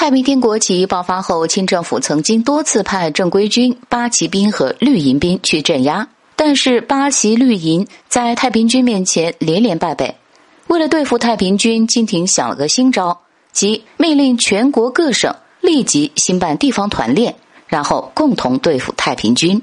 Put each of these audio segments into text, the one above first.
太平天国起义爆发后，清政府曾经多次派正规军、八旗兵和绿营兵去镇压，但是八旗绿营在太平军面前连连败北。为了对付太平军，金廷想了个新招，即命令全国各省立即兴办地方团练，然后共同对付太平军。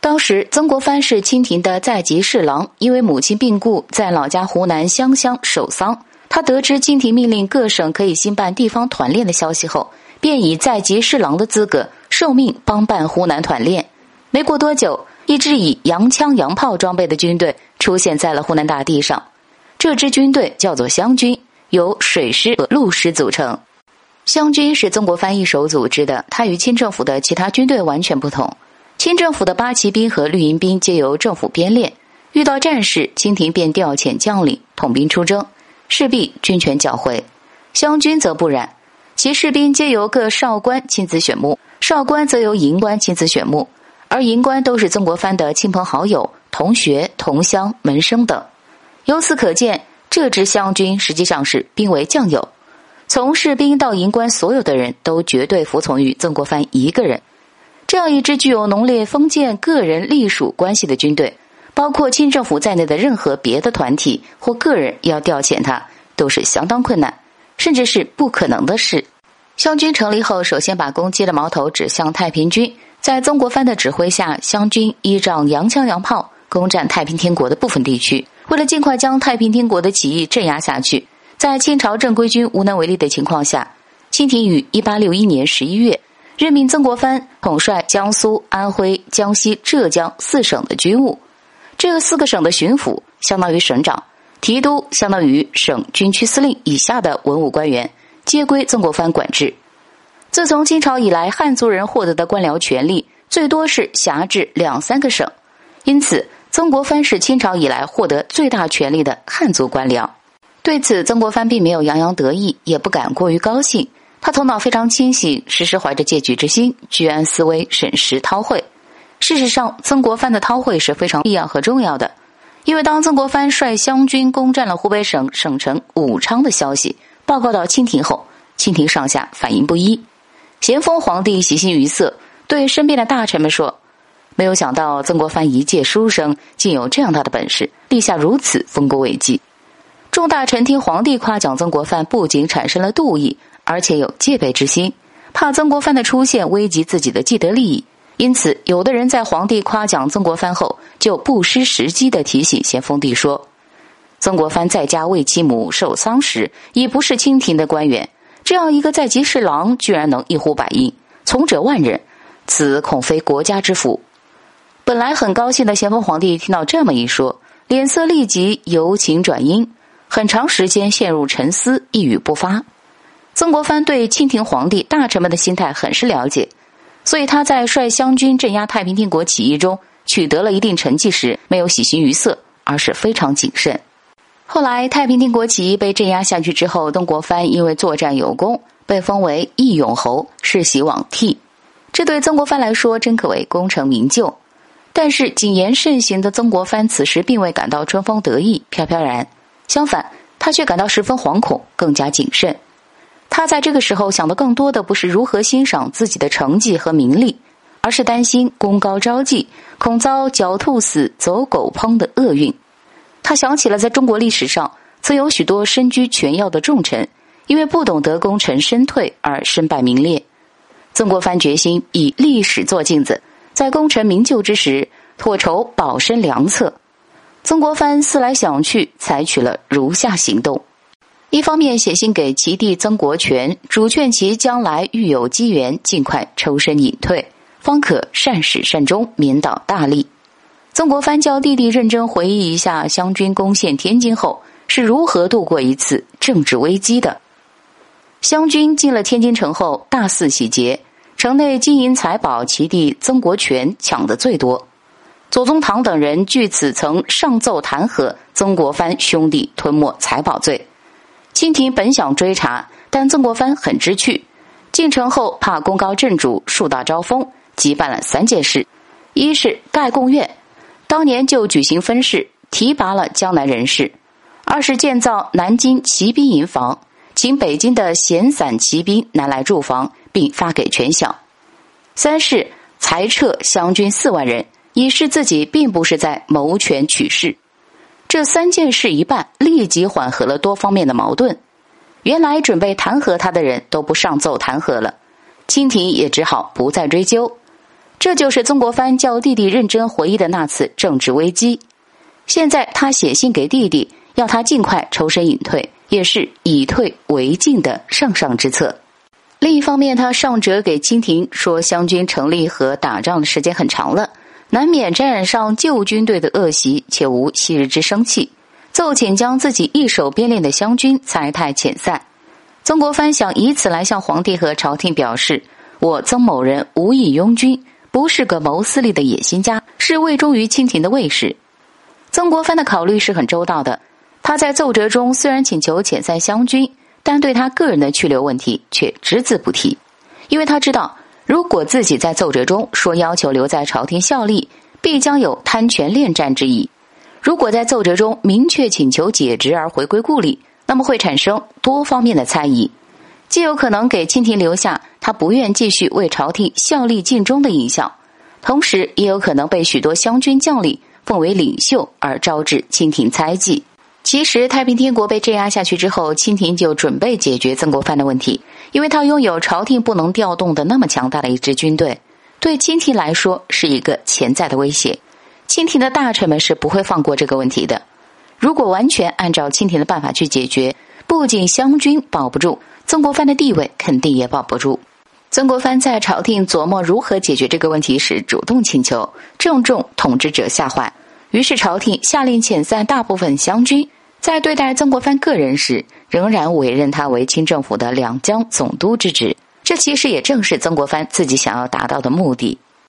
当时，曾国藩是清廷的在籍侍郎，因为母亲病故，在老家湖南湘乡守丧。他得知清廷命令各省可以兴办地方团练的消息后，便以在籍侍郎的资格受命帮办湖南团练。没过多久，一支以洋枪洋炮装备的军队出现在了湖南大地上。这支军队叫做湘军，由水师和陆师组成。湘军是曾国藩一手组织的，它与清政府的其他军队完全不同。清政府的八旗兵和绿营兵皆由政府编练，遇到战事，清廷便调遣将领统兵出征。势必军权缴回，湘军则不然，其士兵皆由各少官亲自选募，少官则由营官亲自选募，而营官都是曾国藩的亲朋好友、同学、同乡、门生等。由此可见，这支湘军实际上是兵为将有，从士兵到营官，所有的人都绝对服从于曾国藩一个人。这样一支具有浓烈封建个人隶属关系的军队。包括清政府在内的任何别的团体或个人要调遣他，都是相当困难，甚至是不可能的事。湘军成立后，首先把攻击的矛头指向太平军。在曾国藩的指挥下，湘军依仗洋枪洋炮攻占太平天国的部分地区。为了尽快将太平天国的起义镇压下去，在清朝正规军无能为力的情况下，清廷于一八六一年十一月任命曾国藩统帅江苏、安徽、江西、浙江四省的军务。这四个省的巡抚相当于省长，提督相当于省军区司令以下的文武官员，皆归曾国藩管制。自从清朝以来，汉族人获得的官僚权力最多是辖制两三个省，因此曾国藩是清朝以来获得最大权力的汉族官僚。对此，曾国藩并没有洋洋得意，也不敢过于高兴。他头脑非常清醒，时时怀着戒举之心，居安思危，审时韬晦。事实上，曾国藩的韬晦是非常必要和重要的，因为当曾国藩率湘军攻占了湖北省省城武昌的消息报告到清廷后，清廷上下反应不一。咸丰皇帝喜形于色，对身边的大臣们说：“没有想到曾国藩一介书生，竟有这样大的本事，立下如此丰功伟绩。”众大臣听皇帝夸奖曾国藩，不仅产生了妒意，而且有戒备之心，怕曾国藩的出现危及自己的既得利益。因此，有的人在皇帝夸奖曾国藩后，就不失时机的提醒咸丰帝说：“曾国藩在家为其母守丧时，已不是清廷的官员，这样一个在籍侍郎，居然能一呼百应，从者万人，此恐非国家之福。”本来很高兴的咸丰皇帝听到这么一说，脸色立即由晴转阴，很长时间陷入沉思，一语不发。曾国藩对清廷皇帝大臣们的心态很是了解。所以他在率湘军镇压太平天国起义中取得了一定成绩时，没有喜形于色，而是非常谨慎。后来太平天国起义被镇压下去之后，曾国藩因为作战有功，被封为义勇侯，世袭罔替。这对曾国藩来说真可谓功成名就。但是谨言慎行的曾国藩此时并未感到春风得意、飘飘然，相反，他却感到十分惶恐，更加谨慎。他在这个时候想的更多的不是如何欣赏自己的成绩和名利，而是担心功高招妓，恐遭狡兔死，走狗烹的厄运。他想起了在中国历史上曾有许多身居权要的重臣，因为不懂得功成身退而身败名裂。曾国藩决心以历史做镜子，在功成名就之时，妥筹保身良策。曾国藩思来想去，采取了如下行动。一方面写信给其弟曾国荃，主劝其将来遇有机缘，尽快抽身隐退，方可善始善终，免导大利。曾国藩叫弟弟认真回忆一下湘军攻陷天津后是如何度过一次政治危机的。湘军进了天津城后，大肆洗劫，城内金银财宝，其弟曾国荃抢的最多。左宗棠等人据此曾上奏弹劾曾国藩兄弟吞没财宝罪。清廷本想追查，但曾国藩很知趣。进城后，怕功高震主，树大招风，即办了三件事：一是盖贡院，当年就举行分市，提拔了江南人士；二是建造南京骑兵营房，请北京的闲散骑兵拿来驻防，并发给全饷。三是裁撤湘军四万人，以示自己并不是在谋权取势。这三件事一办，立即缓和了多方面的矛盾。原来准备弹劾他的人都不上奏弹劾了，清廷也只好不再追究。这就是曾国藩叫弟弟认真回忆的那次政治危机。现在他写信给弟弟，要他尽快抽身隐退，也是以退为进的上上之策。另一方面，他上折给清廷说，湘军成立和打仗的时间很长了，难免沾染上旧军队的恶习，且无昔日之生气，奏请将自己一手编练的湘军裁汰遣散。曾国藩想以此来向皇帝和朝廷表示，我曾某人无意拥军，不是个谋私利的野心家，是未忠于清廷的卫士。曾国藩的考虑是很周到的，他在奏折中虽然请求遣散湘军。但对他个人的去留问题却只字不提，因为他知道，如果自己在奏折中说要求留在朝廷效力，必将有贪权恋战之意；如果在奏折中明确请求解职而回归故里，那么会产生多方面的猜疑，既有可能给清廷留下他不愿继续为朝廷效力尽忠的印象，同时也有可能被许多湘军将领奉为领袖而招致清廷猜忌。其实，太平天国被镇压下去之后，清廷就准备解决曾国藩的问题，因为他拥有朝廷不能调动的那么强大的一支军队，对清廷来说是一个潜在的威胁。清廷的大臣们是不会放过这个问题的。如果完全按照清廷的办法去解决，不仅湘军保不住，曾国藩的地位肯定也保不住。曾国藩在朝廷琢磨如何解决这个问题时，主动请求，正中统治者下怀。于是，朝廷下令遣散大部分湘军。在对待曾国藩个人时，仍然委任他为清政府的两江总督之职。这其实也正是曾国藩自己想要达到的目的。